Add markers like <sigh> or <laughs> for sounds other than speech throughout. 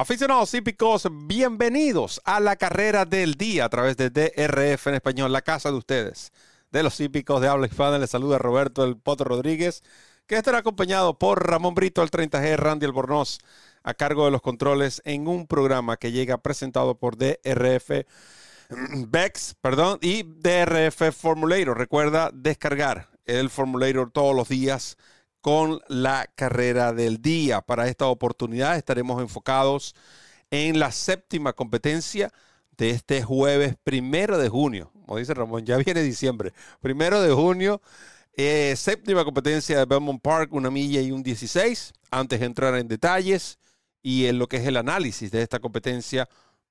Aficionados hípicos, bienvenidos a la carrera del día a través de DRF en español, la casa de ustedes, de los hípicos de habla hispana. Les saluda Roberto El Poto Rodríguez, que estará acompañado por Ramón Brito, el 30G, Randy Albornoz, a cargo de los controles en un programa que llega presentado por DRF Bex, <clears throat> perdón, y DRF Formulator. Recuerda descargar el Formulator todos los días con la carrera del día. Para esta oportunidad estaremos enfocados en la séptima competencia de este jueves primero de junio. Como dice Ramón, ya viene diciembre. Primero de junio, eh, séptima competencia de Belmont Park, una milla y un 16. Antes de entrar en detalles y en lo que es el análisis de esta competencia,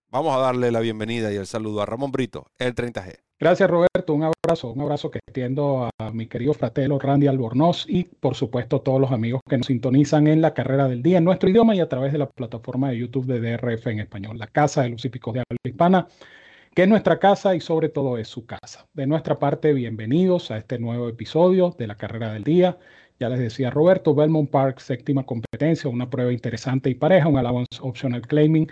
vamos a darle la bienvenida y el saludo a Ramón Brito, el 30G. Gracias Roberto, un abrazo, un abrazo que extiendo a mi querido fratelo Randy Albornoz y por supuesto todos los amigos que nos sintonizan en la carrera del día en nuestro idioma y a través de la plataforma de YouTube de DRF en español, la casa de los hípicos de habla hispana, que es nuestra casa y sobre todo es su casa. De nuestra parte, bienvenidos a este nuevo episodio de la carrera del día. Ya les decía Roberto, Belmont Park, séptima competencia, una prueba interesante y pareja, un allowance optional claiming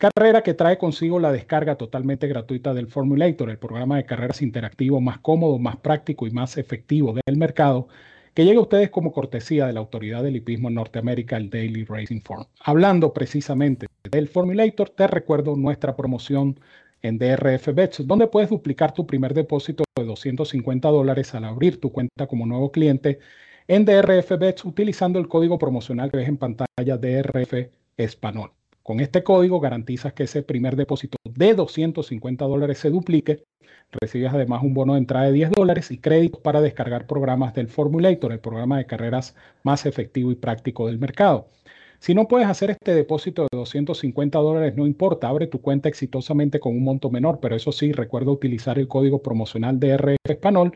Carrera que trae consigo la descarga totalmente gratuita del Formulator, el programa de carreras interactivo más cómodo, más práctico y más efectivo del mercado, que llega a ustedes como cortesía de la autoridad del hipismo en Norteamérica, el Daily Racing Form. Hablando precisamente del Formulator, te recuerdo nuestra promoción en DRF Bets, donde puedes duplicar tu primer depósito de 250 dólares al abrir tu cuenta como nuevo cliente en DRF Bets utilizando el código promocional que ves en pantalla DRF Español. Con este código garantizas que ese primer depósito de 250 dólares se duplique. Recibes además un bono de entrada de 10 dólares y créditos para descargar programas del Formulator, el programa de carreras más efectivo y práctico del mercado. Si no puedes hacer este depósito de 250 dólares, no importa, abre tu cuenta exitosamente con un monto menor, pero eso sí, recuerda utilizar el código promocional de RF Español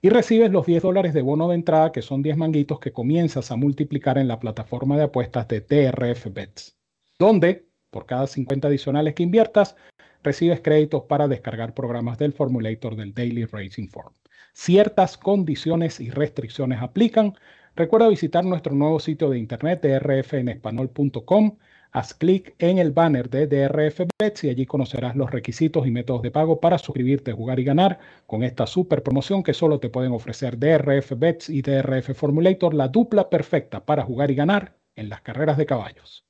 y recibes los 10 dólares de bono de entrada, que son 10 manguitos que comienzas a multiplicar en la plataforma de apuestas de TRF Bets donde por cada 50 adicionales que inviertas, recibes créditos para descargar programas del Formulator del Daily Racing Form. Ciertas condiciones y restricciones aplican. Recuerda visitar nuestro nuevo sitio de internet drfenespanol.com. Haz clic en el banner de DRF Bets y allí conocerás los requisitos y métodos de pago para suscribirte, jugar y ganar con esta super promoción que solo te pueden ofrecer DRF Bets y DRF Formulator, la dupla perfecta para jugar y ganar en las carreras de caballos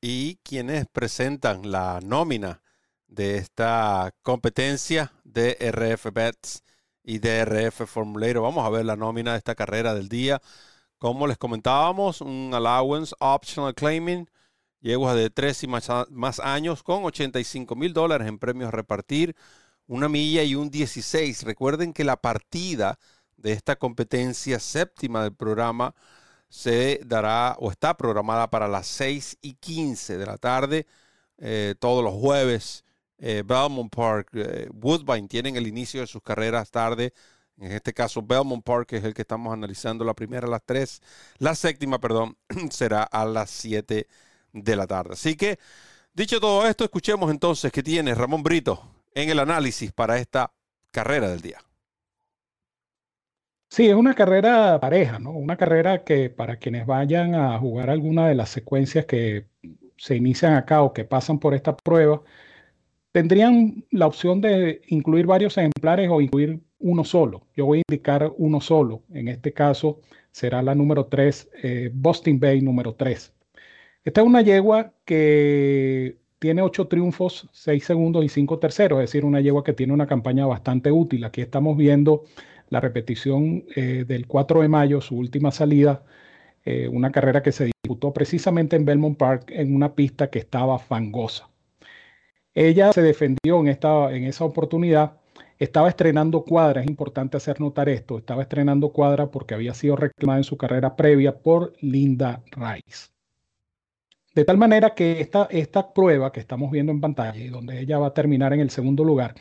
y quienes presentan la nómina de esta competencia de RF Bets y de RF Formulator. Vamos a ver la nómina de esta carrera del día. Como les comentábamos, un allowance optional claiming, yeguas de 3 y más, más años con 85 mil dólares en premios a repartir, una milla y un 16. Recuerden que la partida de esta competencia séptima del programa se dará o está programada para las 6 y 15 de la tarde, eh, todos los jueves. Eh, Belmont Park, eh, Woodbine tienen el inicio de sus carreras tarde. En este caso, Belmont Park es el que estamos analizando. La primera a las 3, la séptima, perdón, <clears throat> será a las 7 de la tarde. Así que, dicho todo esto, escuchemos entonces qué tiene Ramón Brito en el análisis para esta carrera del día. Sí, es una carrera pareja, ¿no? Una carrera que para quienes vayan a jugar alguna de las secuencias que se inician acá o que pasan por esta prueba, tendrían la opción de incluir varios ejemplares o incluir uno solo. Yo voy a indicar uno solo. En este caso será la número 3, eh, Boston Bay número 3. Esta es una yegua que tiene 8 triunfos, 6 segundos y 5 terceros, es decir, una yegua que tiene una campaña bastante útil. Aquí estamos viendo la repetición eh, del 4 de mayo, su última salida, eh, una carrera que se disputó precisamente en Belmont Park en una pista que estaba fangosa. Ella se defendió en, esta, en esa oportunidad, estaba estrenando cuadra, es importante hacer notar esto, estaba estrenando cuadra porque había sido reclamada en su carrera previa por Linda Rice. De tal manera que esta, esta prueba que estamos viendo en pantalla y donde ella va a terminar en el segundo lugar,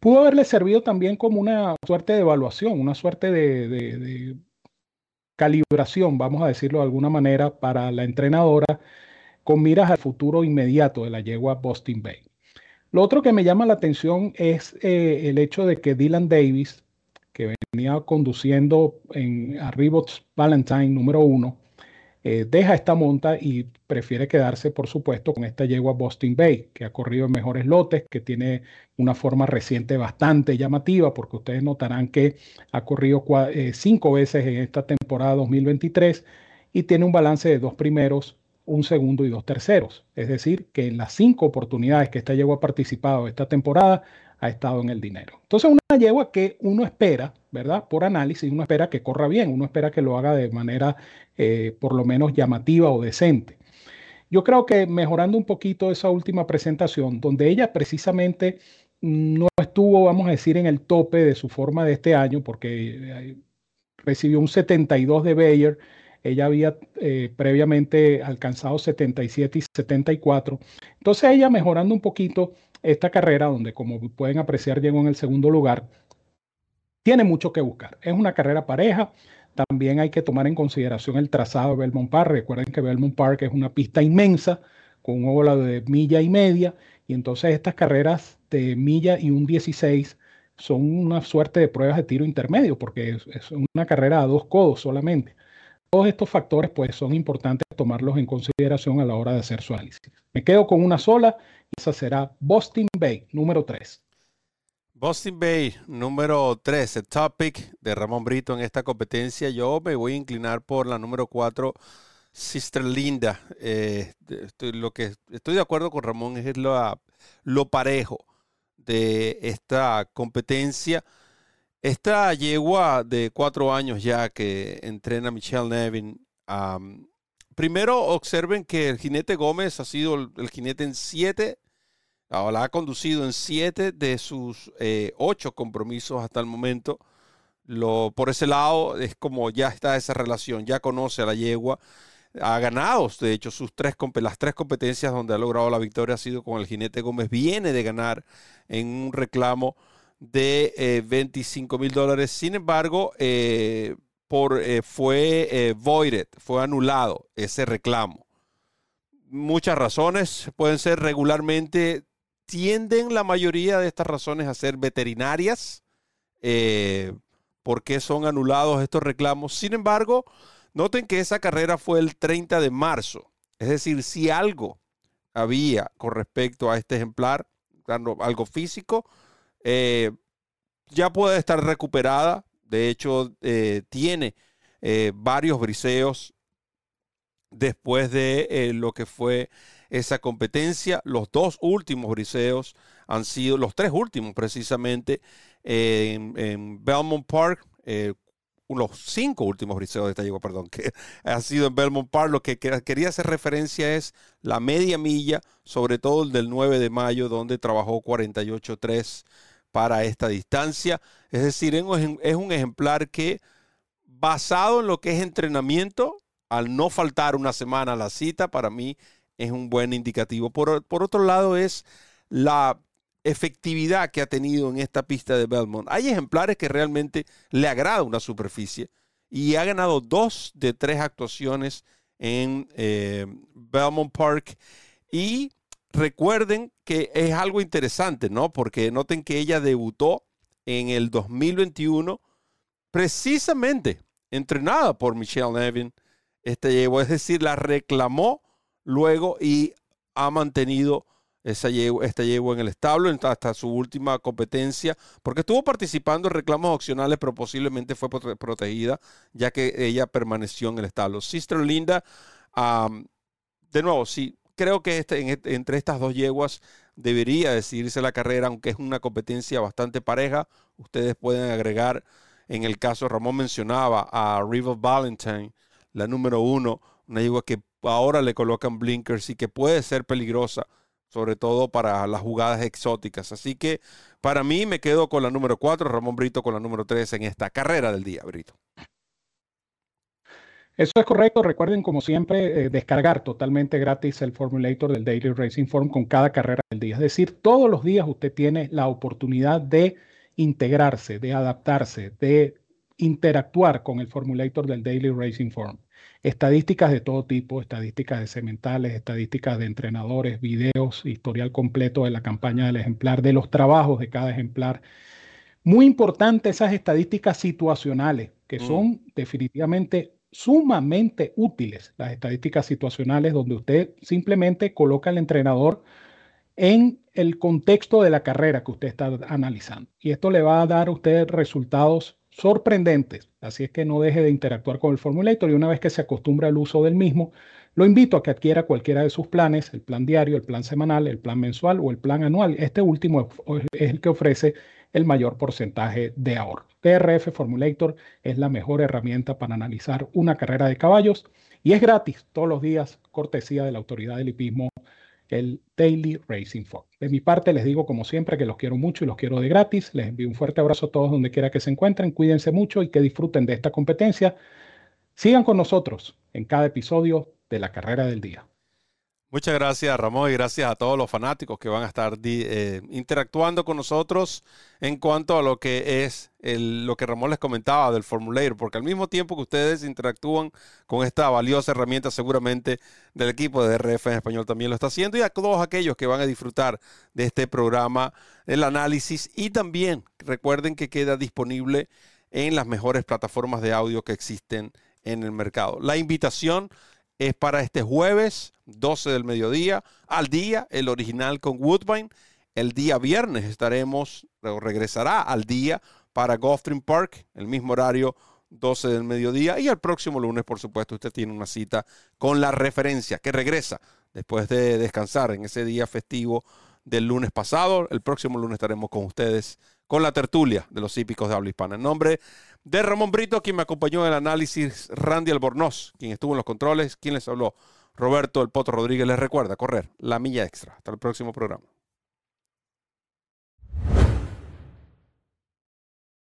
pudo haberle servido también como una suerte de evaluación, una suerte de, calibración, vamos a decirlo de alguna manera, para la entrenadora con miras al futuro inmediato de la yegua Boston Bay. Lo otro que me llama la atención es eh, el hecho de que Dylan Davis, que venía conduciendo en a Valentine número uno, eh, deja esta monta y prefiere quedarse, por supuesto, con esta yegua Boston Bay, que ha corrido en mejores lotes, que tiene una forma reciente bastante llamativa, porque ustedes notarán que ha corrido eh, cinco veces en esta temporada 2023 y tiene un balance de dos primeros, un segundo y dos terceros. Es decir, que en las cinco oportunidades que esta yegua ha participado esta temporada, ha estado en el dinero. Entonces, una yegua que uno espera, ¿verdad? Por análisis, uno espera que corra bien, uno espera que lo haga de manera eh, por lo menos llamativa o decente. Yo creo que mejorando un poquito esa última presentación, donde ella precisamente no estuvo, vamos a decir, en el tope de su forma de este año, porque eh, recibió un 72 de Bayer, ella había eh, previamente alcanzado 77 y 74. Entonces ella mejorando un poquito esta carrera, donde como pueden apreciar llegó en el segundo lugar, tiene mucho que buscar. Es una carrera pareja. También hay que tomar en consideración el trazado de Belmont Park. Recuerden que Belmont Park es una pista inmensa con un óvalo de milla y media. Y entonces estas carreras de milla y un 16 son una suerte de pruebas de tiro intermedio porque es, es una carrera a dos codos solamente. Todos estos factores pues son importantes tomarlos en consideración a la hora de hacer su análisis. Me quedo con una sola y esa será Boston Bay, número 3. Boston Bay, número 3, el topic de Ramón Brito en esta competencia. Yo me voy a inclinar por la número 4, Sister Linda. Eh, estoy, lo que estoy de acuerdo con Ramón es lo, lo parejo de esta competencia. Esta yegua de cuatro años ya que entrena Michelle Nevin, primero observen que el jinete Gómez ha sido el, jinete en siete, la ha conducido en siete de sus eh, ocho compromisos hasta el momento. Lo, por ese lado es como ya está esa relación, ya conoce a la yegua, ha ganado, de hecho, sus tres, las tres competencias donde ha logrado la victoria ha sido con el jinete Gómez, viene de ganar en un reclamo de 25 eh, mil dólares. Sin embargo, eh, por, eh, fue voided, fue anulado ese reclamo. Muchas razones pueden ser regularmente, tienden la mayoría de estas razones a ser veterinarias. ¿Por qué son anulados estos reclamos? Sin embargo, noten que esa carrera fue el 30 de marzo. Es decir, si algo había con respecto a este ejemplar, algo físico, eh, ya puede estar recuperada. De hecho, eh, tiene eh, varios briseos después de lo que fue esa competencia. Los dos últimos briseos han sido, los tres últimos precisamente, en, Belmont Park, los cinco últimos briseos de esta perdón, que <laughs> ha sido en Belmont Park. Lo que quería hacer referencia es la media milla, sobre todo el del 9 de mayo, donde trabajó 48.3 para esta distancia. Es decir, es un ejemplar que basado en lo que es entrenamiento, al no faltar una semana a la cita, para mí es un buen indicativo. Por, por otro lado, es la efectividad que ha tenido en esta pista de Belmont. Hay ejemplares que realmente le agrada una superficie y ha ganado dos de tres actuaciones en eh, Belmont Park y recuerden que es algo interesante, ¿no? Porque noten que ella debutó en el 2021 precisamente entrenada por Michelle Nevin. Este llevo, es decir, la reclamó luego y ha mantenido esa esta yegua en el establo hasta su última competencia, porque estuvo participando en reclamos opcionales, pero posiblemente fue protegida, ya que ella permaneció en el establo. Sister Linda, de nuevo, sí, creo que este, entre estas dos yeguas debería decidirse la carrera, aunque es una competencia bastante pareja. Ustedes pueden agregar, en el caso Ramón mencionaba a River Valentine, la número uno, una yegua que ahora le colocan blinkers y que puede ser peligrosa, sobre todo para las jugadas exóticas. Así que para mí me quedo con la número cuatro, Ramón Brito con la número tres en esta carrera del día, Brito. Eso es correcto. Recuerden, como siempre, eh, descargar totalmente gratis el formulator del Daily Racing Form con cada carrera del día. Es decir, todos los días usted tiene la oportunidad de integrarse, de adaptarse, de interactuar con el formulator del Daily Racing Form. Estadísticas de todo tipo, estadísticas de sementales, estadísticas de entrenadores, videos, historial completo de la campaña del ejemplar, de los trabajos de cada ejemplar. Muy importante esas estadísticas situacionales, que mm. son definitivamente sumamente útiles las estadísticas situacionales donde usted simplemente coloca al entrenador en el contexto de la carrera que usted está analizando. Y esto le va a dar a usted resultados sorprendentes. Así es que no deje de interactuar con el Formulator y una vez que se acostumbre al uso del mismo, lo invito a que adquiera cualquiera de sus planes, el plan diario, el plan semanal, el plan mensual o el plan anual. Este último es el que ofrece el mayor porcentaje de ahorro. TRF Formulator es la mejor herramienta para analizar una carrera de caballos y es gratis todos los días, cortesía de la autoridad del hipismo, el Daily Racing Form. De mi parte les digo como siempre que los quiero mucho y los quiero de gratis. Les envío un fuerte abrazo a todos donde quiera que se encuentren. Cuídense mucho y que disfruten de esta competencia. Sigan con nosotros en cada episodio de la carrera del día. Muchas gracias Ramón y gracias a todos los fanáticos que van a estar eh, interactuando con nosotros en cuanto a lo que es lo que Ramón les comentaba del Formulator, porque al mismo tiempo que ustedes interactúan con esta valiosa herramienta seguramente del equipo de RF en español también lo está haciendo y a todos aquellos que van a disfrutar de este programa, el análisis y también recuerden que queda disponible en las mejores plataformas de audio que existen en el mercado. La invitación es para este jueves, 12 del mediodía, al día, el original con Woodbine. El día viernes estaremos, regresará al día para Gulfstream Park, el mismo horario, 12 del mediodía. Y el próximo lunes, por supuesto, usted tiene una cita con la referencia que regresa después de descansar en ese día festivo del lunes pasado. El próximo lunes estaremos con ustedes con la tertulia de los hípicos de habla hispana. En nombre de Ramón Brito, quien me acompañó en el análisis, Randy Albornoz, quien estuvo en los controles, quien les habló, Roberto El Potro Rodríguez, les recuerda correr la milla extra. Hasta el próximo programa.